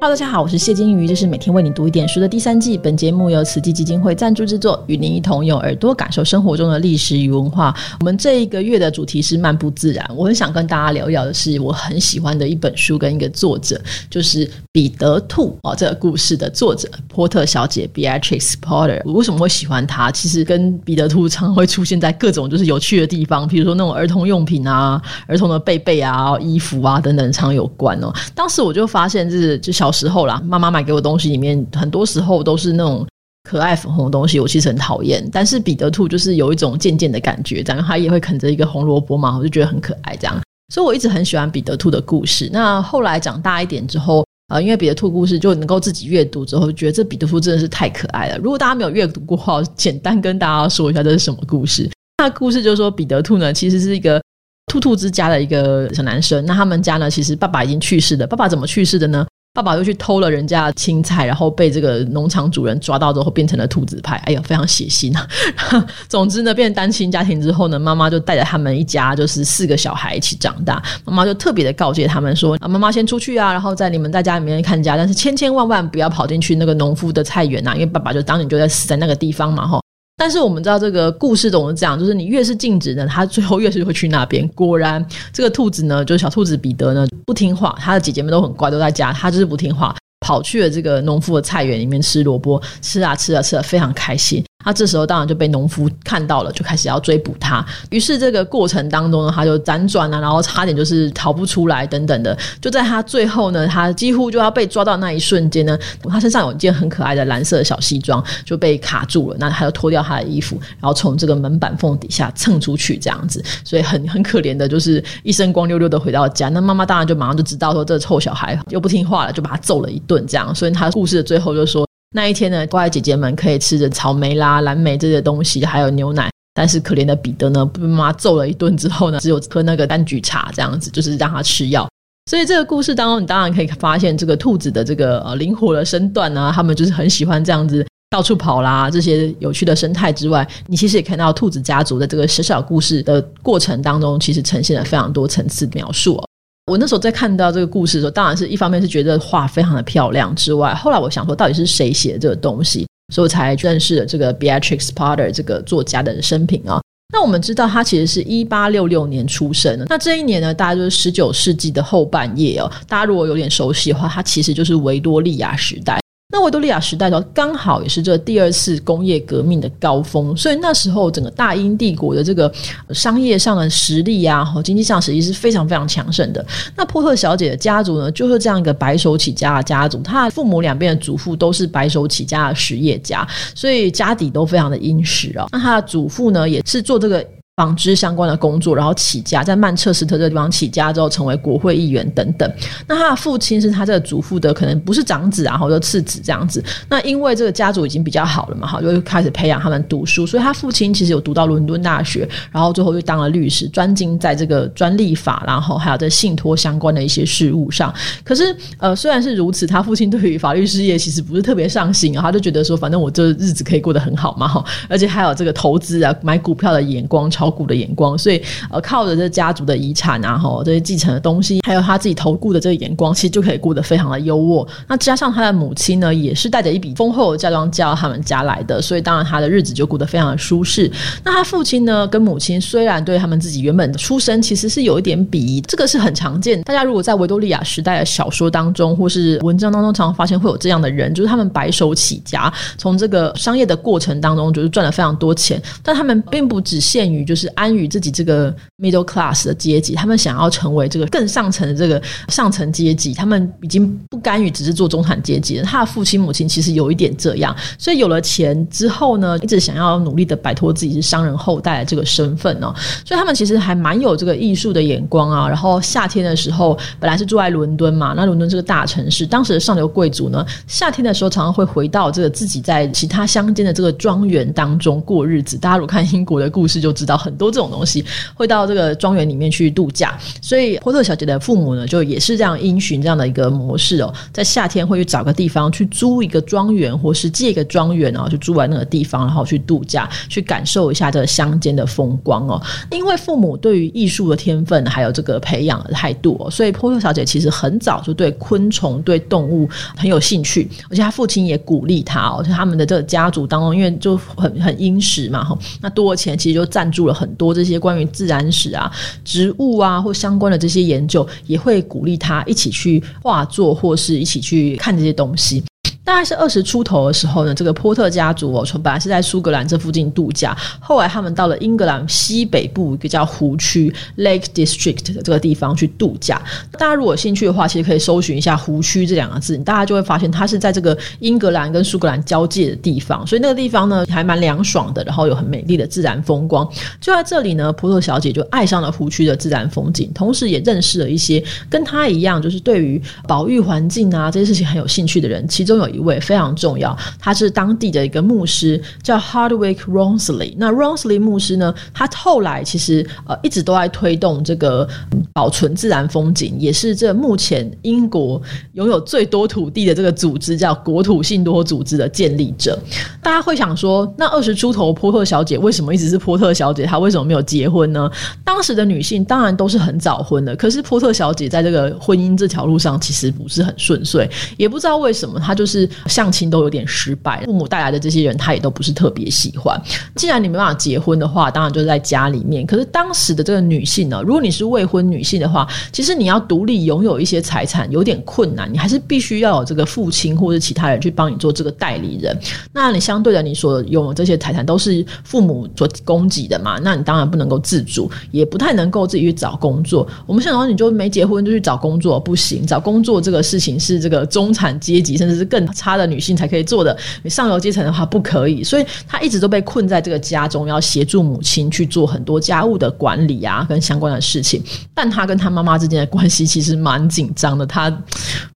Hello，大家好，我是谢金鱼，这是每天为你读一点书的第三季。本节目由慈济基金会赞助制作，与您一同用耳朵感受生活中的历史与文化。我们这一个月的主题是漫步自然。我很想跟大家聊一聊的是我很喜欢的一本书跟一个作者，就是彼得兔哦，这个故事的作者波特小姐 Beatrix Potter。我为什么会喜欢她？其实跟彼得兔常会出现在各种就是有趣的地方，比如说那种儿童用品啊、儿童的被被啊、衣服啊等等，常有关哦。当时我就发现，就是就小。小时候啦，妈妈买给我东西里面，很多时候都是那种可爱粉红的东西，我其实很讨厌。但是彼得兔就是有一种渐渐的感觉，然后他也会啃着一个红萝卜嘛，我就觉得很可爱。这样，所以我一直很喜欢彼得兔的故事。那后来长大一点之后，啊，因为彼得兔故事就能够自己阅读之后，觉得这彼得兔真的是太可爱了。如果大家没有阅读过话，简单跟大家说一下这是什么故事。那故事就是说，彼得兔呢其实是一个兔兔之家的一个小男生。那他们家呢，其实爸爸已经去世了。爸爸怎么去世的呢？爸爸又去偷了人家的青菜，然后被这个农场主人抓到之后，变成了兔子派。哎呀，非常血腥啊！总之呢，变成单亲家庭之后呢，妈妈就带着他们一家就是四个小孩一起长大。妈妈就特别的告诫他们说：“啊，妈妈先出去啊，然后在你们在家里面看家，但是千千万万不要跑进去那个农夫的菜园呐，因为爸爸就当年就在死在那个地方嘛，哈。”但是我们知道这个故事总是这样，就是你越是禁止呢，他最后越是会去那边。果然，这个兔子呢，就是小兔子彼得呢，不听话，他的姐姐们都很乖，都在家，他就是不听话，跑去了这个农夫的菜园里面吃萝卜，吃啊吃啊吃，非常开心。他这时候当然就被农夫看到了，就开始要追捕他。于是这个过程当中呢，他就辗转啊，然后差点就是逃不出来等等的。就在他最后呢，他几乎就要被抓到那一瞬间呢，他身上有一件很可爱的蓝色小西装就被卡住了。那他就脱掉他的衣服，然后从这个门板缝底下蹭出去这样子。所以很很可怜的，就是一身光溜溜的回到家。那妈妈当然就马上就知道说，这臭小孩又不听话了，就把他揍了一顿这样。所以他故事的最后就说。那一天呢，乖姐姐们可以吃着草莓啦、蓝莓这些东西，还有牛奶。但是可怜的彼得呢，被妈妈揍了一顿之后呢，只有喝那个柑橘茶这样子，就是让他吃药。所以这个故事当中，你当然可以发现这个兔子的这个呃灵活的身段啊，他们就是很喜欢这样子到处跑啦，这些有趣的生态之外，你其实也看到兔子家族的这个小小故事的过程当中，其实呈现了非常多层次描述。哦我那时候在看到这个故事的时候，当然是一方面是觉得画非常的漂亮之外，后来我想说，到底是谁写的这个东西，所以我才认识了这个 Beatrix Potter 这个作家的生平啊。那我们知道，他其实是一八六六年出生的。那这一年呢，大家就是十九世纪的后半叶哦。大家如果有点熟悉的话，他其实就是维多利亚时代。那维多利亚时代的刚好也是这第二次工业革命的高峰，所以那时候整个大英帝国的这个商业上的实力啊，和经济上实力是非常非常强盛的。那波特小姐的家族呢，就是这样一个白手起家的家族，她的父母两边的祖父都是白手起家的实业家，所以家底都非常的殷实啊。那她的祖父呢，也是做这个。纺织相关的工作，然后起家在曼彻斯特这个地方起家之后，成为国会议员等等。那他的父亲是他这个祖父的，可能不是长子啊，或者次子这样子。那因为这个家族已经比较好了嘛，哈，就开始培养他们读书。所以他父亲其实有读到伦敦大学，然后最后又当了律师，专精在这个专利法，然后还有在信托相关的一些事务上。可是，呃，虽然是如此，他父亲对于法律事业其实不是特别上心啊，他就觉得说，反正我这日子可以过得很好嘛，哈，而且还有这个投资啊，买股票的眼光超。股的眼光，所以呃，靠着这家族的遗产啊，哈，这些继承的东西，还有他自己投顾的这个眼光，其实就可以过得非常的优渥。那加上他的母亲呢，也是带着一笔丰厚的嫁妆嫁到他们家来的，所以当然他的日子就过得非常的舒适。那他父亲呢，跟母亲虽然对他们自己原本的出身其实是有一点鄙夷，这个是很常见。大家如果在维多利亚时代的小说当中或是文章当中，常常发现会有这样的人，就是他们白手起家，从这个商业的过程当中，就是赚了非常多钱，但他们并不只限于就是。是安于自己这个 middle class 的阶级，他们想要成为这个更上层的这个上层阶级，他们已经不甘于只是做中产阶级。他的父亲母亲其实有一点这样，所以有了钱之后呢，一直想要努力的摆脱自己是商人后代的这个身份哦。所以他们其实还蛮有这个艺术的眼光啊。然后夏天的时候，本来是住在伦敦嘛，那伦敦这个大城市，当时的上流贵族呢，夏天的时候常常会回到这个自己在其他乡间的这个庄园当中过日子。大家如果看英国的故事就知道。很多这种东西，会到这个庄园里面去度假。所以波特小姐的父母呢，就也是这样因循这样的一个模式哦，在夏天会去找个地方去租一个庄园，或是借一个庄园然后，就住在那个地方，然后去度假，去感受一下这个乡间的风光哦。因为父母对于艺术的天分还有这个培养的态度哦，所以波特小姐其实很早就对昆虫、对动物很有兴趣，而且她父亲也鼓励她哦。就他们的这个家族当中，因为就很很殷实嘛，哈，那多的钱其实就赞助了很多这些关于自然史啊、植物啊或相关的这些研究，也会鼓励他一起去画作或是一起去看这些东西。大概是二十出头的时候呢，这个波特家族哦，从本来是在苏格兰这附近度假，后来他们到了英格兰西北部一个叫湖区 （Lake District） 的这个地方去度假。大家如果有兴趣的话，其实可以搜寻一下“湖区”这两个字，大家就会发现它是在这个英格兰跟苏格兰交界的地方，所以那个地方呢还蛮凉爽的，然后有很美丽的自然风光。就在这里呢，波特小姐就爱上了湖区的自然风景，同时也认识了一些跟她一样，就是对于保育环境啊这些事情很有兴趣的人，其中有一。一位非常重要，他是当地的一个牧师，叫 Hardwick Ronsley。那 Ronsley 牧师呢，他后来其实呃一直都在推动这个保存自然风景，也是这目前英国拥有最多土地的这个组织叫国土信托组织的建立者。大家会想说，那二十出头波特小姐为什么一直是波特小姐？她为什么没有结婚呢？当时的女性当然都是很早婚的，可是波特小姐在这个婚姻这条路上其实不是很顺遂，也不知道为什么，她就是。相亲都有点失败，父母带来的这些人他也都不是特别喜欢。既然你没办法结婚的话，当然就是在家里面。可是当时的这个女性呢，如果你是未婚女性的话，其实你要独立拥有一些财产有点困难，你还是必须要有这个父亲或者其他人去帮你做这个代理人。那你相对的，你所拥有这些财产都是父母所供给的嘛？那你当然不能够自主，也不太能够自己去找工作。我们想说，你就没结婚就去找工作，不行。找工作这个事情是这个中产阶级甚至是更。差的女性才可以做的，你上流阶层的话不可以，所以她一直都被困在这个家中，要协助母亲去做很多家务的管理啊，跟相关的事情。但她跟她妈妈之间的关系其实蛮紧张的，她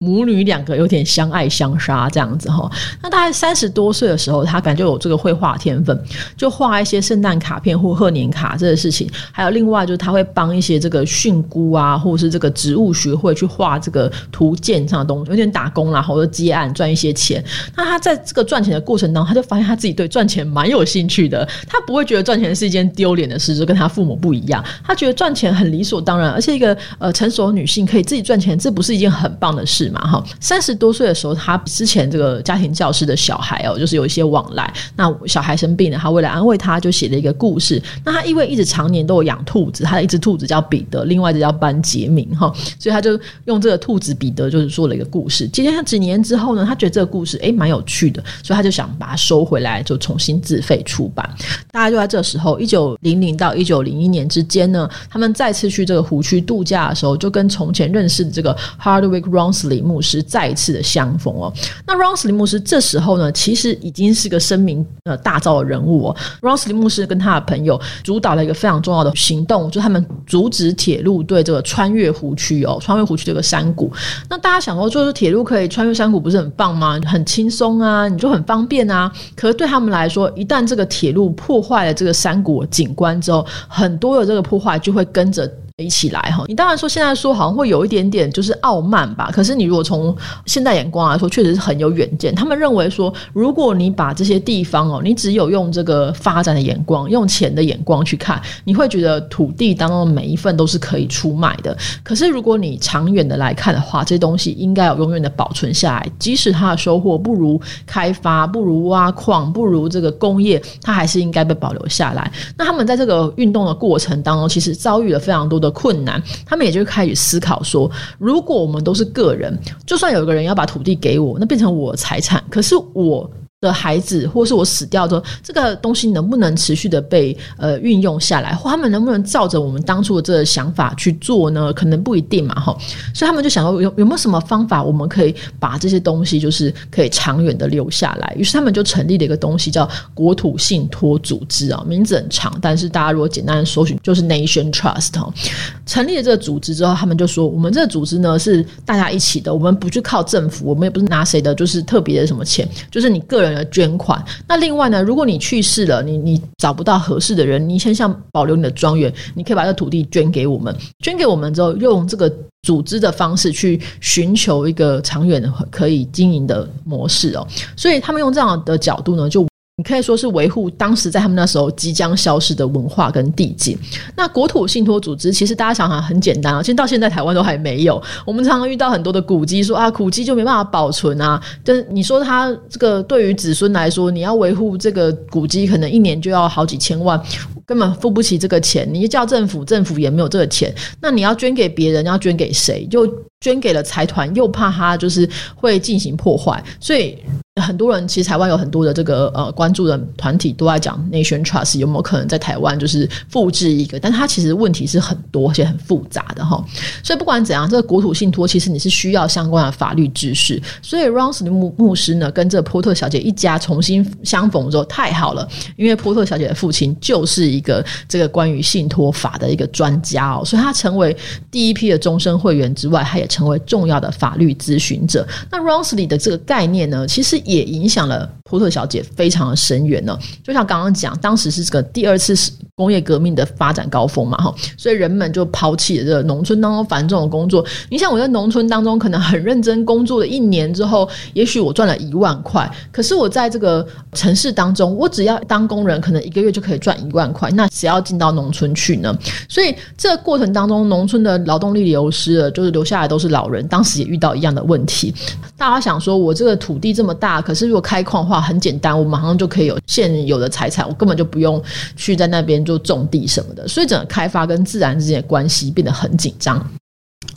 母女两个有点相爱相杀这样子哈。那大概三十多岁的时候，她感觉有这个绘画天分，就画一些圣诞卡片或贺年卡这个事情。还有另外就是，她会帮一些这个训菇啊，或者是这个植物学会去画这个图鉴上的东西，有点打工啦，或者接案赚一些。些钱，那他在这个赚钱的过程当中，他就发现他自己对赚钱蛮有兴趣的。他不会觉得赚钱是一件丢脸的事，就跟他父母不一样。他觉得赚钱很理所当然，而且一个呃成熟女性可以自己赚钱，这不是一件很棒的事嘛？哈，三十多岁的时候，他之前这个家庭教师的小孩哦，就是有一些往来。那小孩生病了，他为了安慰他，就写了一个故事。那他因为一直常年都有养兔子，他的一只兔子叫彼得，另外一只叫班杰明哈，所以他就用这个兔子彼得，就是做了一个故事。今天几年之后呢，他觉得。这故事诶蛮有趣的，所以他就想把它收回来，就重新自费出版。大概就在这时候，一九零零到一九零一年之间呢，他们再次去这个湖区度假的时候，就跟从前认识的这个 Hardwick Ronsley 牧师再一次的相逢哦。那 Ronsley 牧师这时候呢，其实已经是个声名呃大噪的人物哦。Ronsley 牧师跟他的朋友主导了一个非常重要的行动，就他们阻止铁路对这个穿越湖区哦，穿越湖区这个山谷。那大家想说，就是铁路可以穿越山谷，不是很棒吗？很轻松啊，你就很方便啊。可是对他们来说，一旦这个铁路破坏了这个山谷景观之后，很多的这个破坏就会跟着。一起来哈，你当然说现在说好像会有一点点就是傲慢吧，可是你如果从现代眼光来说，确实是很有远见。他们认为说，如果你把这些地方哦，你只有用这个发展的眼光、用钱的眼光去看，你会觉得土地当中的每一份都是可以出卖的。可是如果你长远的来看的话，这些东西应该要永远的保存下来，即使它的收获不如开发、不如挖矿、不如这个工业，它还是应该被保留下来。那他们在这个运动的过程当中，其实遭遇了非常多的。困难，他们也就开始思考说：如果我们都是个人，就算有个人要把土地给我，那变成我财产，可是我。的孩子，或是我死掉之后，这个东西能不能持续的被呃运用下来，或他们能不能照着我们当初的这个想法去做呢？可能不一定嘛，哈。所以他们就想说，有有没有什么方法，我们可以把这些东西就是可以长远的留下来？于是他们就成立了一个东西，叫国土信托组织啊，名字很长，但是大家如果简单的搜寻，就是 Nation Trust 哈。成立了这个组织之后，他们就说，我们这个组织呢是大家一起的，我们不去靠政府，我们也不是拿谁的，就是特别的什么钱，就是你个人。捐款。那另外呢，如果你去世了，你你找不到合适的人，你先想保留你的庄园，你可以把这土地捐给我们，捐给我们之后，用这个组织的方式去寻求一个长远可以经营的模式哦。所以他们用这样的角度呢，就。你可以说是维护当时在他们那时候即将消失的文化跟地景。那国土信托组织其实大家想想很简单啊，其实到现在台湾都还没有。我们常常遇到很多的古迹，说啊古迹就没办法保存啊。但你说它这个对于子孙来说，你要维护这个古迹，可能一年就要好几千万，根本付不起这个钱。你叫政府，政府也没有这个钱。那你要捐给别人，要捐给谁？就捐给了财团，又怕他就是会进行破坏，所以。很多人其实台湾有很多的这个呃关注的团体都在讲 Nation Trust 有没有可能在台湾就是复制一个，但它其实问题是很多而且很复杂的哈。所以不管怎样，这个国土信托其实你是需要相关的法律知识。所以 Rons 的牧牧师呢跟这波特小姐一家重新相逢之后太好了，因为波特小姐的父亲就是一个这个关于信托法的一个专家哦，所以他成为第一批的终身会员之外，他也成为重要的法律咨询者。那 Rons 里的这个概念呢，其实。也影响了波特小姐非常的深远呢。就像刚刚讲，当时是这个第二次工业革命的发展高峰嘛，哈，所以人们就抛弃了这个农村当中繁重的工作。你想我在农村当中可能很认真工作了一年之后，也许我赚了一万块，可是我在这个城市当中，我只要当工人，可能一个月就可以赚一万块。那谁要进到农村去呢？所以这个过程当中，农村的劳动力流失了，就是留下来都是老人。当时也遇到一样的问题，大家想说，我这个土地这么大。可是如果开矿的话很简单，我马上就可以有现有的财产，我根本就不用去在那边就种地什么的，所以整个开发跟自然之间的关系变得很紧张。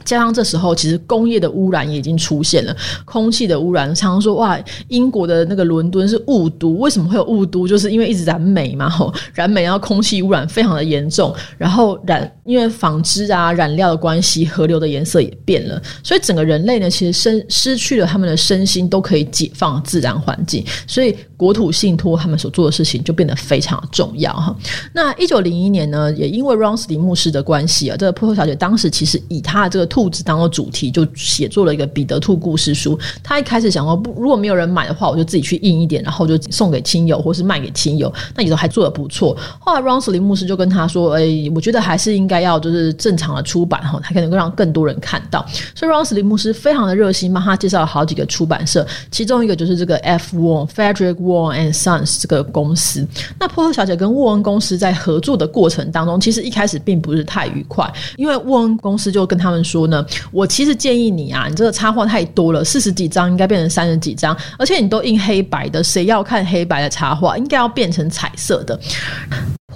加上这时候，其实工业的污染也已经出现了，空气的污染。常常说哇，英国的那个伦敦是雾都，为什么会有雾都？就是因为一直燃煤嘛，吼，燃煤然后空气污染非常的严重，然后染因为纺织啊染料的关系，河流的颜色也变了，所以整个人类呢，其实身失去了他们的身心都可以解放自然环境，所以国土信托他们所做的事情就变得非常重要哈。那一九零一年呢，也因为 Ronsley 牧师的关系啊，这个破破小姐当时其实以她的这个。兔子当做主题，就写作了一个彼得兔故事书。她一开始想说，不，如果没有人买的话，我就自己去印一点，然后就送给亲友，或是卖给亲友。那也都还做的不错。后来 r o n s l y 牧师就跟他说：“哎，我觉得还是应该要就是正常的出版哈，才可能够让更多人看到。”所以 r o n s l y 牧师非常的热心，帮他介绍了好几个出版社，其中一个就是这个 F. Warren Frederick War and Sons 这个公司。那波特小姐跟沃恩公司在合作的过程当中，其实一开始并不是太愉快，因为沃恩公司就跟他们说。呢，我其实建议你啊，你这个插画太多了，四十几张应该变成三十几张，而且你都印黑白的，谁要看黑白的插画？应该要变成彩色的。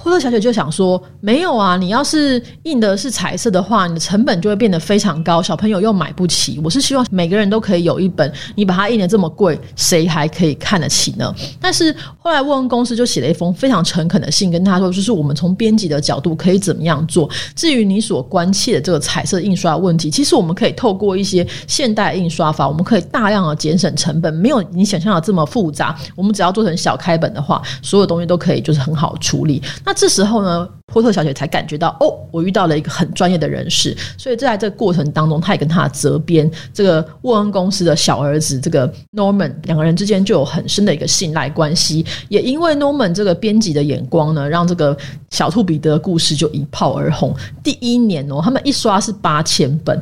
波特小姐就想说：“没有啊，你要是印的是彩色的话，你的成本就会变得非常高，小朋友又买不起。我是希望每个人都可以有一本，你把它印的这么贵，谁还可以看得起呢？但是后来沃恩公司就写了一封非常诚恳的信，跟他说，就是我们从编辑的角度可以怎么样做。至于你所关切的这个彩色印刷问题，其实我们可以透过一些现代印刷法，我们可以大量的节省成本，没有你想象的这么复杂。我们只要做成小开本的话，所有东西都可以就是很好处理。”那这时候呢，波特小姐才感觉到哦，我遇到了一个很专业的人士。所以在这个过程当中，她也跟她的责编这个沃恩公司的小儿子这个 Norman 两个人之间就有很深的一个信赖关系。也因为 Norman 这个编辑的眼光呢，让这个小兔彼得的故事就一炮而红。第一年哦，他们一刷是八千本，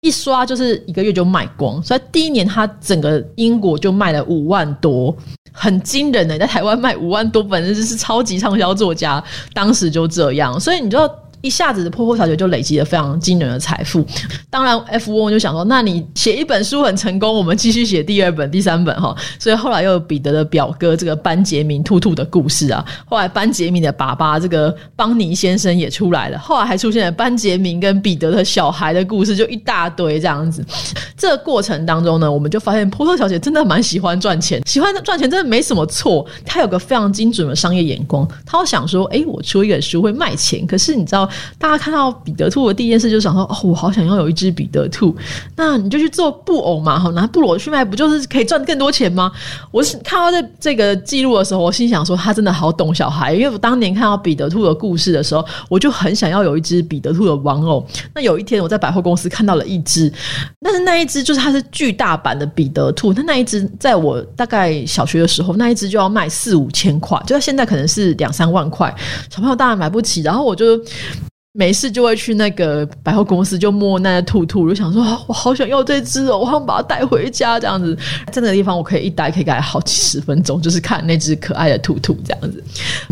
一刷就是一个月就卖光。所以第一年他整个英国就卖了五万多。很惊人的，在台湾卖五万多本，真是超级畅销作家。当时就这样，所以你就。一下子的破破小姐就累积了非常惊人的财富。当然，F One 就想说，那你写一本书很成功，我们继续写第二本、第三本哈。所以后来又有彼得的表哥这个班杰明兔兔的故事啊。后来班杰明的爸爸这个邦尼先生也出来了。后来还出现了班杰明跟彼得的小孩的故事，就一大堆这样子。这个过程当中呢，我们就发现波特小姐真的蛮喜欢赚钱，喜欢赚钱真的没什么错。她有个非常精准的商业眼光，她想说，哎，我出一本书会卖钱，可是你知道。大家看到彼得兔的第一件事就想说，哦，我好想要有一只彼得兔。那你就去做布偶嘛，哈，拿布偶去卖，不就是可以赚更多钱吗？我是看到这这个记录的时候，我心想说，他真的好懂小孩，因为我当年看到彼得兔的故事的时候，我就很想要有一只彼得兔的玩偶。那有一天我在百货公司看到了一只，但是那一只就是它是巨大版的彼得兔，那那一只在我大概小学的时候，那一只就要卖四五千块，就现在可能是两三万块，小朋友当然买不起。然后我就。没事就会去那个百货公司，就摸那个兔兔，就想说，我好想要这只哦，我想把它带回家，这样子，在那个地方我可以一待可以待好几十分钟，就是看那只可爱的兔兔这样子。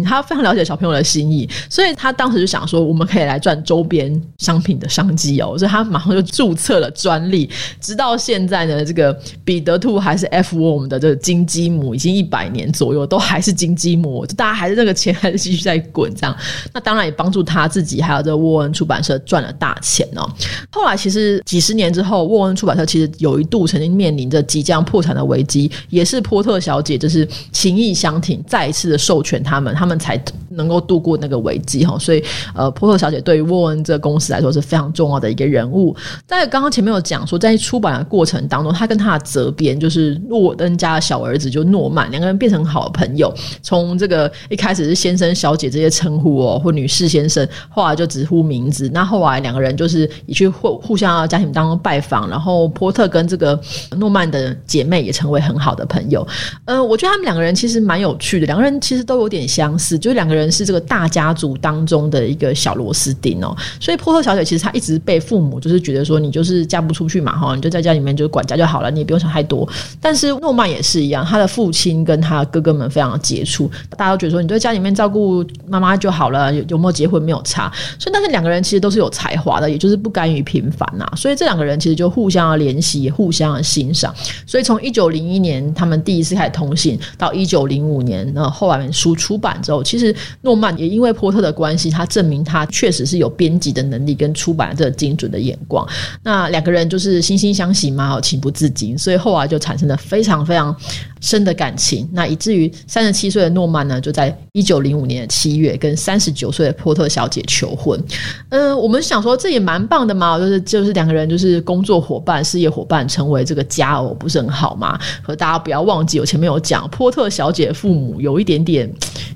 他非常了解小朋友的心意，所以他当时就想说，我们可以来赚周边商品的商机哦，所以他马上就注册了专利。直到现在呢，这个彼得兔还是 F Worm 的这个金鸡母，已经一百年左右都还是金鸡母，就大家还是那个钱还是继续在滚这样。那当然也帮助他自己还有。沃恩出版社赚了大钱哦。后来其实几十年之后，沃恩出版社其实有一度曾经面临着即将破产的危机，也是波特小姐就是情义相挺，再一次的授权他们，他们才能够度过那个危机哈。所以呃，波特小姐对于沃恩这个公司来说是非常重要的一个人物。在刚刚前面有讲说，在出版的过程当中，他跟他的责编就是诺恩家的小儿子就诺曼两个人变成好朋友。从这个一开始是先生小姐这些称呼哦，或女士先生，后来就直呼名字，那后来两个人就是也去互互相家庭当中拜访，然后波特跟这个诺曼的姐妹也成为很好的朋友。呃，我觉得他们两个人其实蛮有趣的，两个人其实都有点相似，就是两个人是这个大家族当中的一个小螺丝钉哦。所以波特小姐其实她一直被父母就是觉得说你就是嫁不出去嘛哈，你就在家里面就是管家就好了，你也不用想太多。但是诺曼也是一样，他的父亲跟他哥哥们非常的接触，大家都觉得说你在家里面照顾妈妈就好了，有有没有结婚没有差。但是两个人其实都是有才华的，也就是不甘于平凡呐。所以这两个人其实就互相联系，互相欣赏。所以从一九零一年他们第一次开始通信，到一九零五年，那后来书出版之后，其实诺曼也因为波特的关系，他证明他确实是有编辑的能力跟出版这精准的眼光。那两个人就是惺惺相惜嘛，情不自禁，所以后来就产生了非常非常深的感情。那以至于三十七岁的诺曼呢，就在一九零五年的七月跟三十九岁的波特小姐求婚。嗯，我们想说这也蛮棒的嘛，就是就是两个人就是工作伙伴、事业伙伴，成为这个佳偶，不是很好吗？可大家不要忘记，我前面有讲，波特小姐父母有一点点。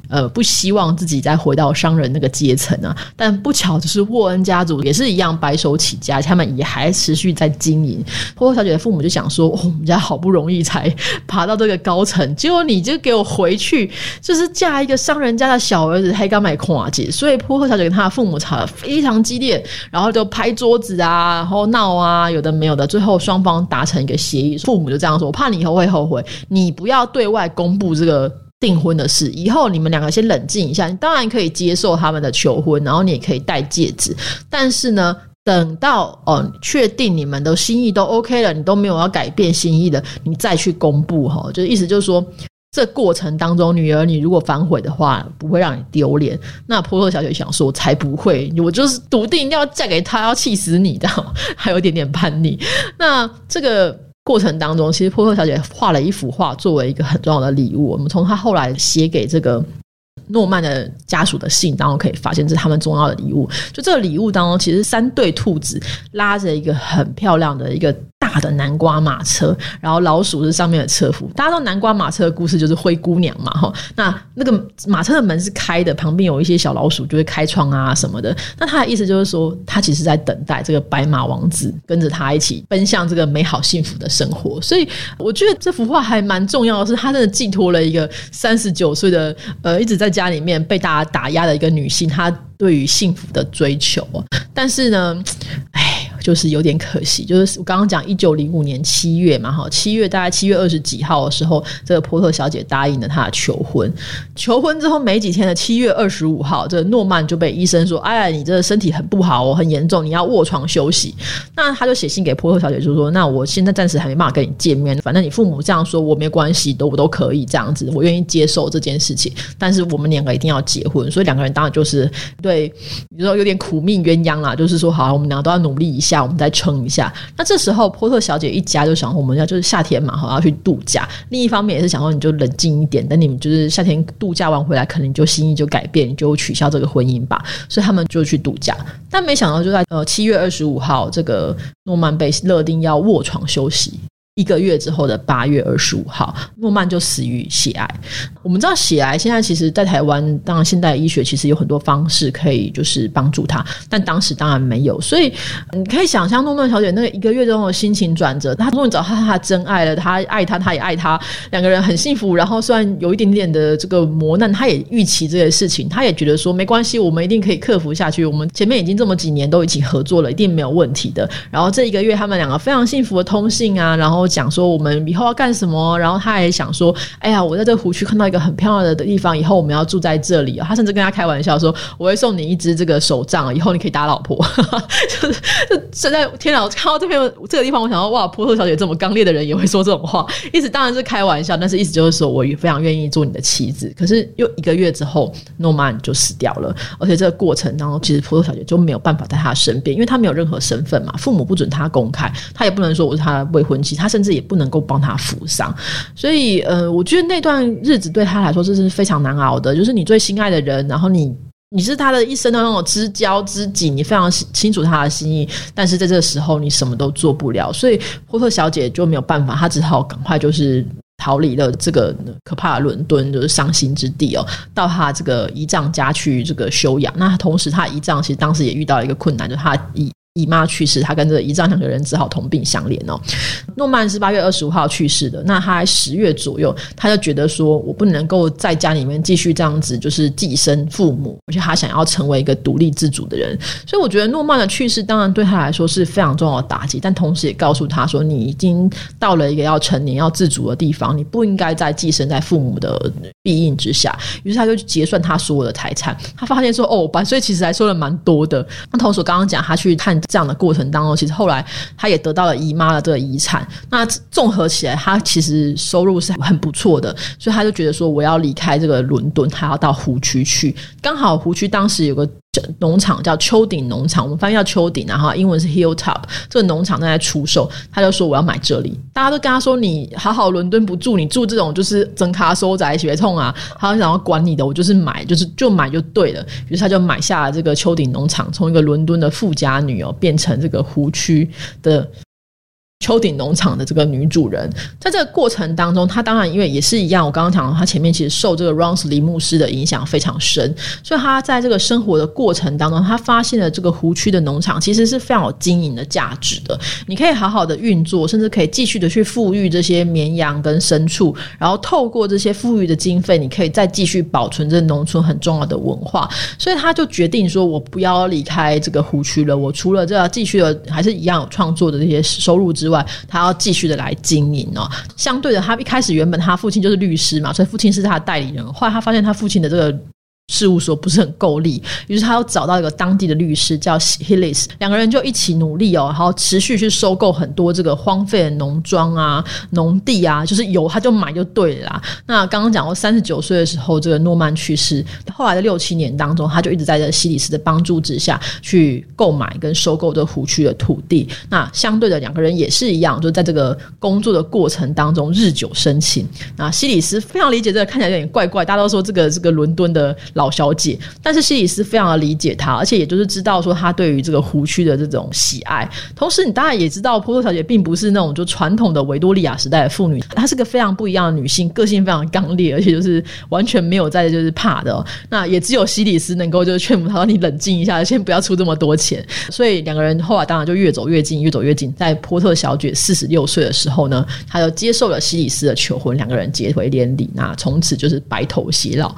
呃，不希望自己再回到商人那个阶层啊，但不巧就是沃恩家族也是一样白手起家，他们也还持续在经营。波波小姐的父母就想说，我们家好不容易才爬到这个高层，结果你就给我回去，就是嫁一个商人家的小儿子，还刚买空啊姐。所以波波小姐跟她的父母吵得非常激烈，然后就拍桌子啊，然后闹啊，有的没有的，最后双方达成一个协议，父母就这样说：我怕你以后会后悔，你不要对外公布这个。订婚的事，以后你们两个先冷静一下。你当然可以接受他们的求婚，然后你也可以戴戒指。但是呢，等到哦确定你们的心意都 OK 了，你都没有要改变心意的，你再去公布哈。就意思就是说，这过程当中，女儿你如果反悔的话，不会让你丢脸。那波特小姐想说，才不会，我就是笃定要嫁给他，要气死你的，还有一点点叛逆。那这个。过程当中，其实波特小姐画了一幅画作为一个很重要的礼物。我们从她后来写给这个诺曼的家属的信当中可以发现，这是他们重要的礼物。就这个礼物当中，其实三对兔子拉着一个很漂亮的一个。大的南瓜马车，然后老鼠是上面的车夫。大家知道南瓜马车的故事就是灰姑娘嘛，哈。那那个马车的门是开的，旁边有一些小老鼠就会开窗啊什么的。那他的意思就是说，他其实在等待这个白马王子跟着他一起奔向这个美好幸福的生活。所以我觉得这幅画还蛮重要的是，他真的寄托了一个三十九岁的呃一直在家里面被大家打压的一个女性，她对于幸福的追求。但是呢，哎。就是有点可惜，就是我刚刚讲一九零五年七月嘛，哈，七月大概七月二十几号的时候，这个波特小姐答应了他的求婚。求婚之后没几天的七月二十五号，这诺曼就被医生说：“哎呀，你这个身体很不好哦，很严重，你要卧床休息。”那他就写信给波特小姐，就说：“那我现在暂时还没办法跟你见面，反正你父母这样说，我没关系，都我都可以这样子，我愿意接受这件事情。但是我们两个一定要结婚，所以两个人当然就是对，你说有点苦命鸳鸯啦，就是说好，我们两个都要努力一下。”下，我们再撑一下。那这时候波特小姐一家就想，我们要就是夏天嘛，哈，要去度假。另一方面也是想说，你就冷静一点，等你们就是夏天度假完回来，可能就心意就改变，你就取消这个婚姻吧。所以他们就去度假。但没想到就在呃七月二十五号，这个诺曼被勒定要卧床休息。一个月之后的八月二十五号，诺曼就死于血癌。我们知道血癌现在其实，在台湾，当然现代医学其实有很多方式可以就是帮助他，但当时当然没有。所以你可以想象诺曼小姐那个一个月中的心情转折。她终于找到她真爱了，她爱他，他也爱她，两个人很幸福。然后虽然有一点点的这个磨难，她也预期这些事情，她也觉得说没关系，我们一定可以克服下去。我们前面已经这么几年都一起合作了，一定没有问题的。然后这一个月，他们两个非常幸福的通信啊，然后。我讲说我们以后要干什么，然后他也想说，哎呀，我在这湖区看到一个很漂亮的地方，以后我们要住在这里。他甚至跟他开玩笑说，我会送你一只这个手杖，以后你可以打老婆。就是现在天哪，看到这片这个地方，我想到哇，波特小姐这么刚烈的人也会说这种话，意思当然是开玩笑，但是意思就是说我非常愿意做你的妻子。可是又一个月之后，诺曼就死掉了，而且这个过程当中，其实波特小姐就没有办法在他身边，因为他没有任何身份嘛，父母不准他公开，他也不能说我是他的未婚妻，他甚至也不能够帮他扶伤，所以呃，我觉得那段日子对他来说这是非常难熬的。就是你最心爱的人，然后你你是他的一生的那种知交知己，你非常清楚他的心意，但是在这个时候你什么都做不了，所以波特小姐就没有办法，她只好赶快就是逃离了这个可怕的伦敦，就是伤心之地哦，到他这个姨丈家去这个休养。那同时，他姨丈其实当时也遇到一个困难，就是他姨。姨妈去世，他跟这个姨丈两个人只好同病相怜哦。诺曼是八月二十五号去世的，那他十月左右，他就觉得说，我不能够在家里面继续这样子，就是寄生父母，而且他想要成为一个独立自主的人。所以我觉得诺曼的去世，当然对他来说是非常重要的打击，但同时也告诉他说，你已经到了一个要成年、要自主的地方，你不应该再寄生在父母的庇荫之下。于是他就结算他所有的财产，他发现说，哦，版税其实还收了蛮多的。那同时刚刚讲他去看。这样的过程当中，其实后来他也得到了姨妈的这个遗产。那综合起来，他其实收入是很不错的，所以他就觉得说，我要离开这个伦敦，还要到湖区去。刚好湖区当时有个。农场叫丘顶农场，我们翻译叫丘顶，然后英文是 Hilltop。这个农场正在出售，他就说我要买这里。大家都跟他说，你好好伦敦不住，你住这种就是真卡收宅血痛啊。他想要管你的，我就是买，就是就买就对了。于是他就买下了这个丘顶农场，从一个伦敦的富家女哦，变成这个湖区的。丘顶农场的这个女主人，在这个过程当中，她当然因为也是一样，我刚刚讲，她前面其实受这个 Rons 林牧师的影响非常深，所以她在这个生活的过程当中，她发现了这个湖区的农场其实是非常有经营的价值的。你可以好好的运作，甚至可以继续的去富裕这些绵羊跟牲畜，然后透过这些富裕的经费，你可以再继续保存这农村很重要的文化。所以她就决定说，我不要离开这个湖区了。我除了这要继续的，还是一样有创作的这些收入之外。他要继续的来经营哦。相对的，他一开始原本他父亲就是律师嘛，所以父亲是他的代理人。后来他发现他父亲的这个。事务所不是很够力，于是他要找到一个当地的律师叫 Hillis，两个人就一起努力哦，然后持续去收购很多这个荒废的农庄啊、农地啊，就是有他就买就对了。那刚刚讲过，三十九岁的时候，这个诺曼去世，后来的六七年当中，他就一直在这希里斯的帮助之下去购买跟收购这湖区的土地。那相对的两个人也是一样，就在这个工作的过程当中日久生情。那希里斯非常理解这个看起来有点怪怪，大家都说这个这个伦敦的老。小姐，但是西里斯非常的理解她，而且也就是知道说她对于这个湖区的这种喜爱。同时，你当然也知道，波特小姐并不是那种就传统的维多利亚时代的妇女，她是个非常不一样的女性，个性非常刚烈，而且就是完全没有在就是怕的。那也只有西里斯能够就是劝服她说，你冷静一下，先不要出这么多钱。所以两个人后来当然就越走越近，越走越近。在波特小姐四十六岁的时候呢，她就接受了西里斯的求婚，两个人结为连理，那从此就是白头偕老。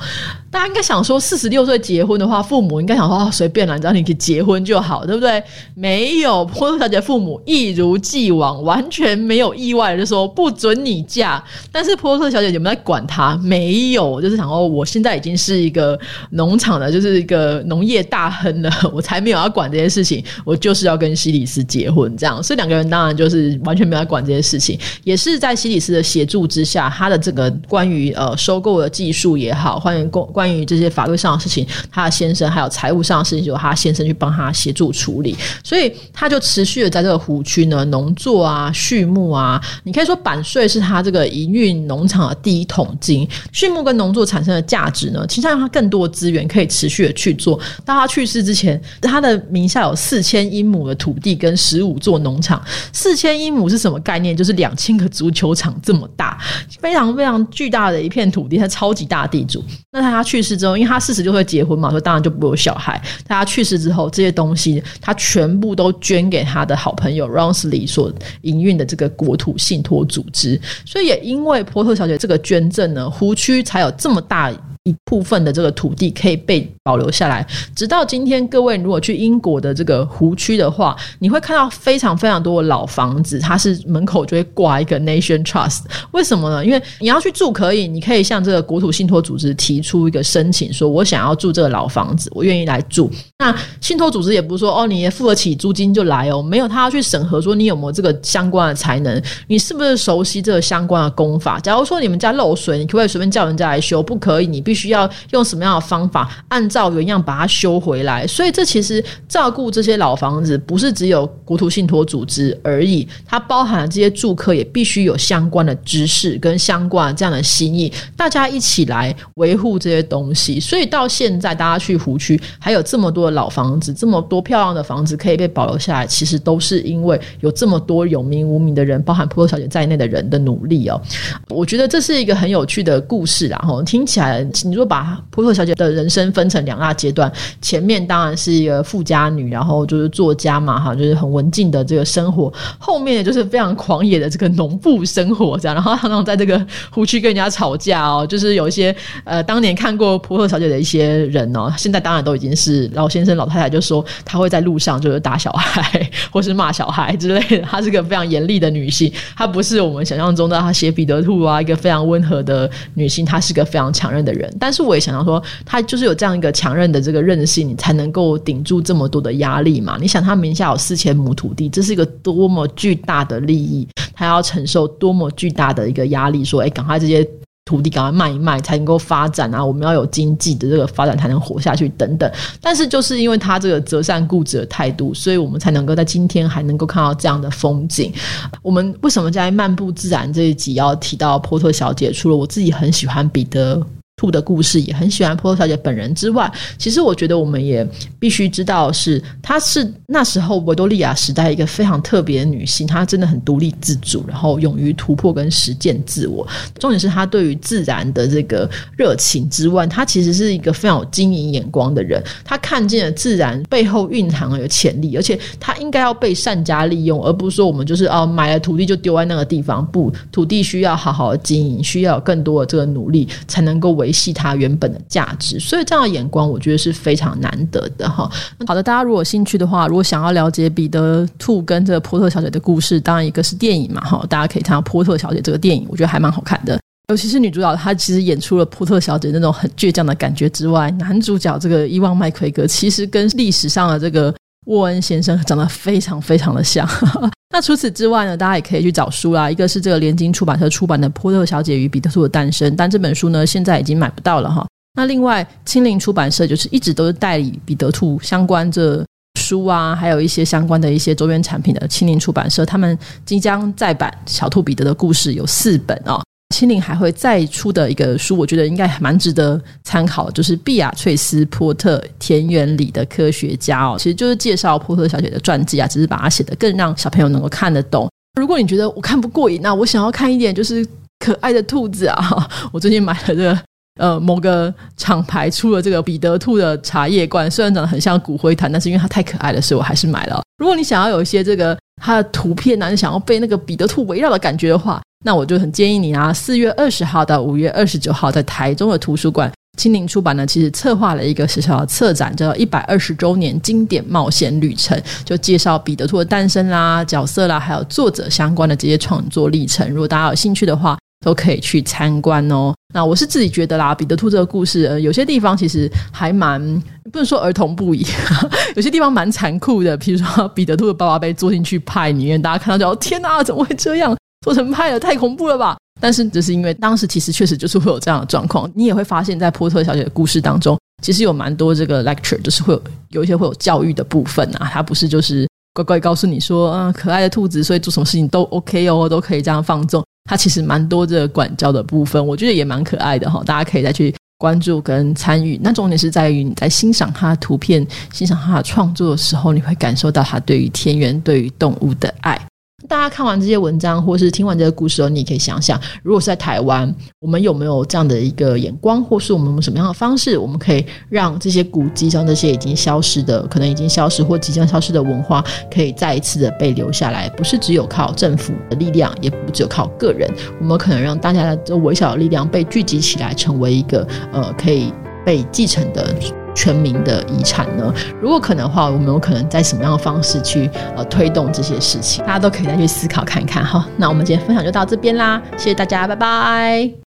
大家应该想说，四十六岁结婚的话，父母应该想说啊随便了，只要你可以结婚就好，对不对？没有，波特小姐父母一如既往，完全没有意外，就说不准你嫁。但是波特小姐有没有在管她？没有，就是想说，我现在已经是一个农场的，就是一个农业大亨了，我才没有要管这些事情，我就是要跟西里斯结婚这样。所以两个人当然就是完全没有在管这些事情，也是在西里斯的协助之下，他的这个关于呃收购的技术也好，关于关关。于这些法律上的事情，他的先生还有财务上的事情，就他先生去帮他协助处理，所以他就持续的在这个湖区呢，农作啊、畜牧啊，你可以说版税是他这个营运农场的第一桶金。畜牧跟农作产生的价值呢，其实让他更多的资源可以持续的去做。到他去世之前，他的名下有四千英亩的土地跟十五座农场。四千英亩是什么概念？就是两千个足球场这么大，非常非常巨大的一片土地，他超级大地主。那他去去世之后，因为他四十就会结婚嘛，所以当然就不会有小孩。他去世之后，这些东西他全部都捐给他的好朋友 Ronsley 所营运的这个国土信托组织。所以也因为波特小姐这个捐赠呢，湖区才有这么大。一部分的这个土地可以被保留下来，直到今天。各位如果去英国的这个湖区的话，你会看到非常非常多的老房子，它是门口就会挂一个 Nation Trust。为什么呢？因为你要去住可以，你可以向这个国土信托组织提出一个申请，说我想要住这个老房子，我愿意来住。那信托组织也不是说哦，你也付得起租金就来哦，没有，他要去审核说你有没有这个相关的才能，你是不是熟悉这个相关的工法？假如说你们家漏水，你可不可以随便叫人家来修？不可以，你必须要用什么样的方法，按照原样把它修回来。所以这其实照顾这些老房子，不是只有国土信托组织而已，它包含了这些住客也必须有相关的知识跟相关这样的心意，大家一起来维护这些东西。所以到现在，大家去湖区还有这么多的老房子，这么多漂亮的房子可以被保留下来，其实都是因为有这么多有名无名的人，包含普罗小姐在内的人的努力哦。我觉得这是一个很有趣的故事，然后听起来，你说把。普特小姐的人生分成两大阶段，前面当然是一个富家女，然后就是作家嘛，哈，就是很文静的这个生活；后面就是非常狂野的这个农妇生活，这样，然后常常在这个湖区跟人家吵架哦。就是有一些呃，当年看过普特小姐的一些人哦，现在当然都已经是老先生、老太太，就说她会在路上就是打小孩或是骂小孩之类的。她是个非常严厉的女性，她不是我们想象中的她写彼得兔啊，一个非常温和的女性，她是个非常强韧的人。但是我。也想到说，他就是有这样一个强韧的这个韧性，你才能够顶住这么多的压力嘛？你想，他名下有四千亩土地，这是一个多么巨大的利益，他要承受多么巨大的一个压力？说，哎，赶快这些土地赶快卖一卖，才能够发展啊！我们要有经济的这个发展，才能活下去等等。但是，就是因为他这个折善固执的态度，所以我们才能够在今天还能够看到这样的风景。我们为什么在漫步自然这一集要提到波特小姐？除了我自己很喜欢彼得。兔的故事也很喜欢波特小姐本人之外，其实我觉得我们也必须知道，是她是那时候维多利亚时代一个非常特别的女性，她真的很独立自主，然后勇于突破跟实践自我。重点是她对于自然的这个热情之外，她其实是一个非常有经营眼光的人。她看见了自然背后蕴含的潜力，而且她应该要被善加利用，而不是说我们就是哦买了土地就丢在那个地方。不，土地需要好好的经营，需要更多的这个努力才能够维。维系它原本的价值，所以这样的眼光我觉得是非常难得的哈。好的，大家如果有兴趣的话，如果想要了解彼得兔跟这个波特小姐的故事，当然一个是电影嘛哈，大家可以看到波特小姐这个电影，我觉得还蛮好看的。尤其是女主角她其实演出了波特小姐那种很倔强的感觉之外，男主角这个伊万麦奎格其实跟历史上的这个沃恩先生长得非常非常的像。那除此之外呢，大家也可以去找书啦。一个是这个联经出版社出版的《波特小姐与彼得兔的诞生》，但这本书呢现在已经买不到了哈。那另外，青林出版社就是一直都是代理彼得兔相关这书啊，还有一些相关的一些周边产品的青林出版社，他们即将再版《小兔彼得的故事》有四本哦。青林还会再出的一个书，我觉得应该蛮值得参考，就是碧雅翠丝·波特田园里的科学家哦，其实就是介绍波特小姐的传记啊，只是把它写得更让小朋友能够看得懂。如果你觉得我看不过瘾，那我想要看一点就是可爱的兔子啊，我最近买了这个呃某个厂牌出了这个彼得兔的茶叶罐，虽然长得很像骨灰坛，但是因为它太可爱了，所以我还是买了。如果你想要有一些这个它的图片呢，你想要被那个彼得兔围绕的感觉的话。那我就很建议你啊，四月二十号到五月二十九号，在台中的图书馆，青林出版呢，其实策划了一个小小的策展，叫做一百二十周年经典冒险旅程，就介绍彼得兔的诞生啦、角色啦，还有作者相关的这些创作历程。如果大家有兴趣的话，都可以去参观哦。那我是自己觉得啦，彼得兔这个故事，呃，有些地方其实还蛮不能说儿童不宜，有些地方蛮残酷的。比如说彼得兔的爸爸被捉进去派里面，大家看到就天哪，怎么会这样？做成派了，太恐怖了吧？但是只是因为当时其实确实就是会有这样的状况，你也会发现在波特小姐的故事当中，其实有蛮多这个 lecture，就是会有有一些会有教育的部分啊，它不是就是乖乖告诉你说，嗯，可爱的兔子，所以做什么事情都 OK 哦，都可以这样放纵。它其实蛮多这个管教的部分，我觉得也蛮可爱的哈，大家可以再去关注跟参与。那重点是在于你在欣赏它的图片、欣赏它的创作的时候，你会感受到它对于田园、对于动物的爱。大家看完这些文章，或是听完这个故事后，你也可以想想，如果是在台湾，我们有没有这样的一个眼光，或是我们有什么样的方式，我们可以让这些古迹，像这些已经消失的、可能已经消失或即将消失的文化，可以再一次的被留下来？不是只有靠政府的力量，也不只有靠个人，我们可能让大家的这微小的力量被聚集起来，成为一个呃可以被继承的。全民的遗产呢？如果可能的话，我们有可能在什么样的方式去呃推动这些事情？大家都可以再去思考看看哈。那我们今天分享就到这边啦，谢谢大家，拜拜。